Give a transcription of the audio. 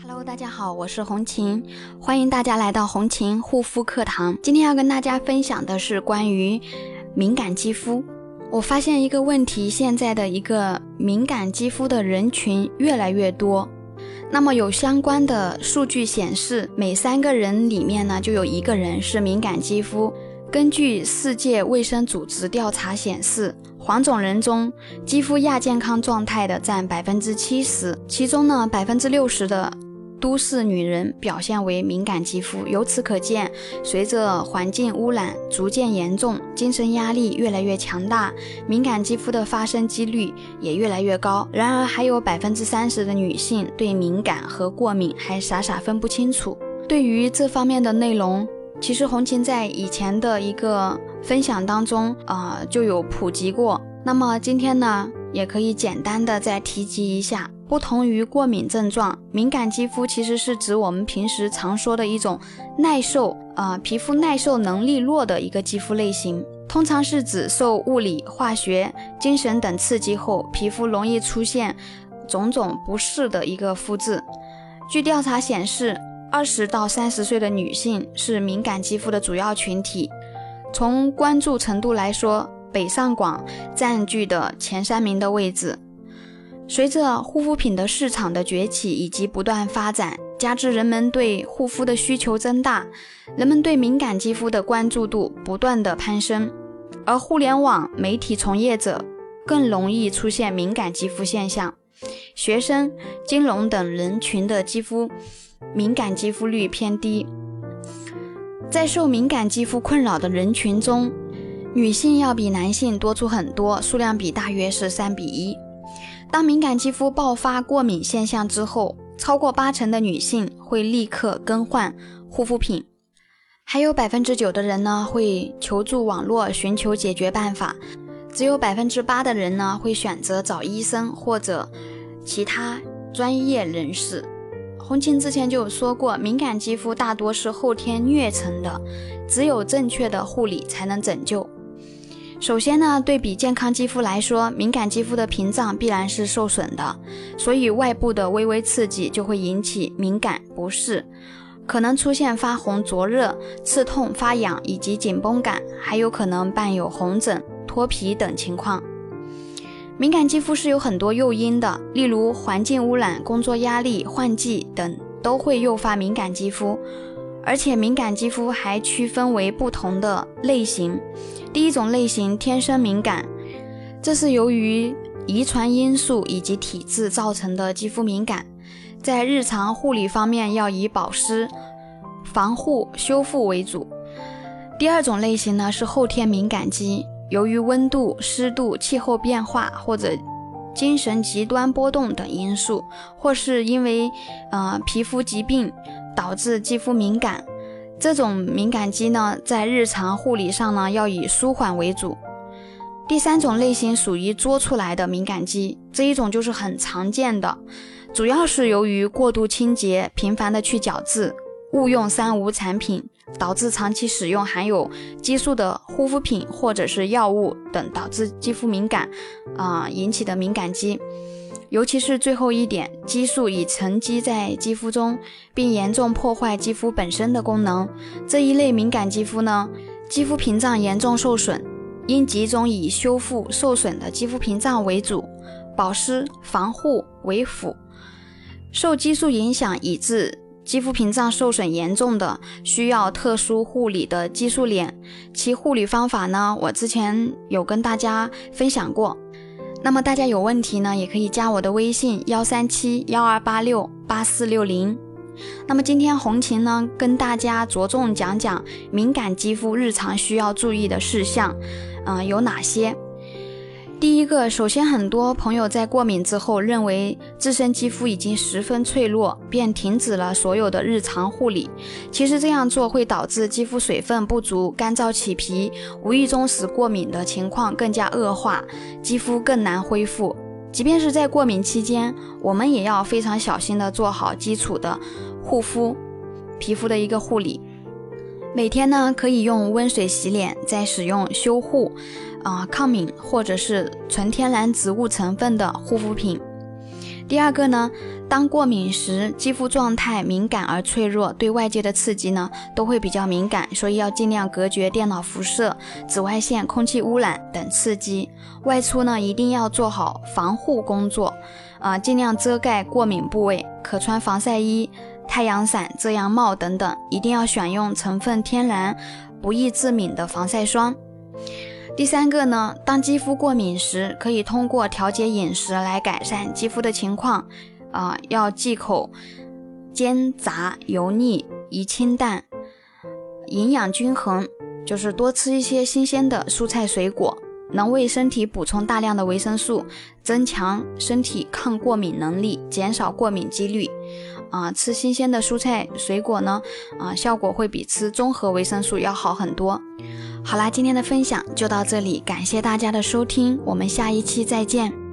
Hello，大家好，我是红琴，欢迎大家来到红琴护肤课堂。今天要跟大家分享的是关于敏感肌肤。我发现一个问题，现在的一个敏感肌肤的人群越来越多。那么有相关的数据显示，每三个人里面呢，就有一个人是敏感肌肤。根据世界卫生组织调查显示，黄种人中肌肤亚健康状态的占百分之七十，其中呢，百分之六十的。都市女人表现为敏感肌肤，由此可见，随着环境污染逐渐严重，精神压力越来越强大，敏感肌肤的发生几率也越来越高。然而，还有百分之三十的女性对敏感和过敏还傻傻分不清楚。对于这方面的内容，其实红琴在以前的一个分享当中啊就有普及过。那么今天呢，也可以简单的再提及一下。不同于过敏症状，敏感肌肤其实是指我们平时常说的一种耐受啊，皮肤耐受能力弱的一个肌肤类型，通常是指受物理、化学、精神等刺激后，皮肤容易出现种种不适的一个肤质。据调查显示，二十到三十岁的女性是敏感肌肤的主要群体。从关注程度来说，北上广占据的前三名的位置。随着护肤品的市场的崛起以及不断发展，加之人们对护肤的需求增大，人们对敏感肌肤的关注度不断的攀升，而互联网媒体从业者更容易出现敏感肌肤现象，学生、金融等人群的肌肤敏感肌肤率偏低。在受敏感肌肤困扰的人群中，女性要比男性多出很多，数量比大约是三比一。当敏感肌肤爆发过敏现象之后，超过八成的女性会立刻更换护肤品，还有百分之九的人呢会求助网络寻求解决办法，只有百分之八的人呢会选择找医生或者其他专业人士。红琴之前就有说过，敏感肌肤大多是后天虐成的，只有正确的护理才能拯救。首先呢，对比健康肌肤来说，敏感肌肤的屏障必然是受损的，所以外部的微微刺激就会引起敏感不适，可能出现发红、灼热、刺痛、发痒以及紧绷感，还有可能伴有红疹、脱皮等情况。敏感肌肤是有很多诱因的，例如环境污染、工作压力、换季等都会诱发敏感肌肤，而且敏感肌肤还区分为不同的类型。第一种类型天生敏感，这是由于遗传因素以及体质造成的肌肤敏感，在日常护理方面要以保湿、防护、修复为主。第二种类型呢是后天敏感肌，由于温度、湿度、气候变化或者精神极端波动等因素，或是因为呃皮肤疾病导致肌肤敏感。这种敏感肌呢，在日常护理上呢，要以舒缓为主。第三种类型属于作出来的敏感肌，这一种就是很常见的，主要是由于过度清洁、频繁的去角质、误用三无产品，导致长期使用含有激素的护肤品或者是药物等，导致肌肤敏感啊引起的敏感肌。尤其是最后一点，激素已沉积在肌肤中，并严重破坏肌肤本身的功能。这一类敏感肌肤呢，肌肤屏障严重受损，应集中以修复受损的肌肤屏障为主，保湿防护为辅。受激素影响以致肌肤屏障受损严重的，需要特殊护理的激素脸，其护理方法呢，我之前有跟大家分享过。那么大家有问题呢，也可以加我的微信幺三七幺二八六八四六零。那么今天红琴呢，跟大家着重讲讲敏感肌肤日常需要注意的事项，嗯，有哪些？第一个，首先，很多朋友在过敏之后，认为自身肌肤已经十分脆弱，便停止了所有的日常护理。其实这样做会导致肌肤水分不足、干燥起皮，无意中使过敏的情况更加恶化，肌肤更难恢复。即便是在过敏期间，我们也要非常小心的做好基础的护肤、皮肤的一个护理。每天呢，可以用温水洗脸，再使用修护。啊抗敏或者是纯天然植物成分的护肤品。第二个呢，当过敏时，肌肤状态敏感而脆弱，对外界的刺激呢都会比较敏感，所以要尽量隔绝电脑辐射、紫外线、空气污染等刺激。外出呢，一定要做好防护工作，啊，尽量遮盖过敏部位，可穿防晒衣、太阳伞、遮阳帽等等，一定要选用成分天然、不易致敏的防晒霜。第三个呢，当肌肤过敏时，可以通过调节饮食来改善肌肤的情况。啊，要忌口煎炸、油腻、宜清淡，营养均衡，就是多吃一些新鲜的蔬菜水果，能为身体补充大量的维生素，增强身体抗过敏能力，减少过敏几率。啊，吃新鲜的蔬菜水果呢，啊，效果会比吃综合维生素要好很多。好啦，今天的分享就到这里，感谢大家的收听，我们下一期再见。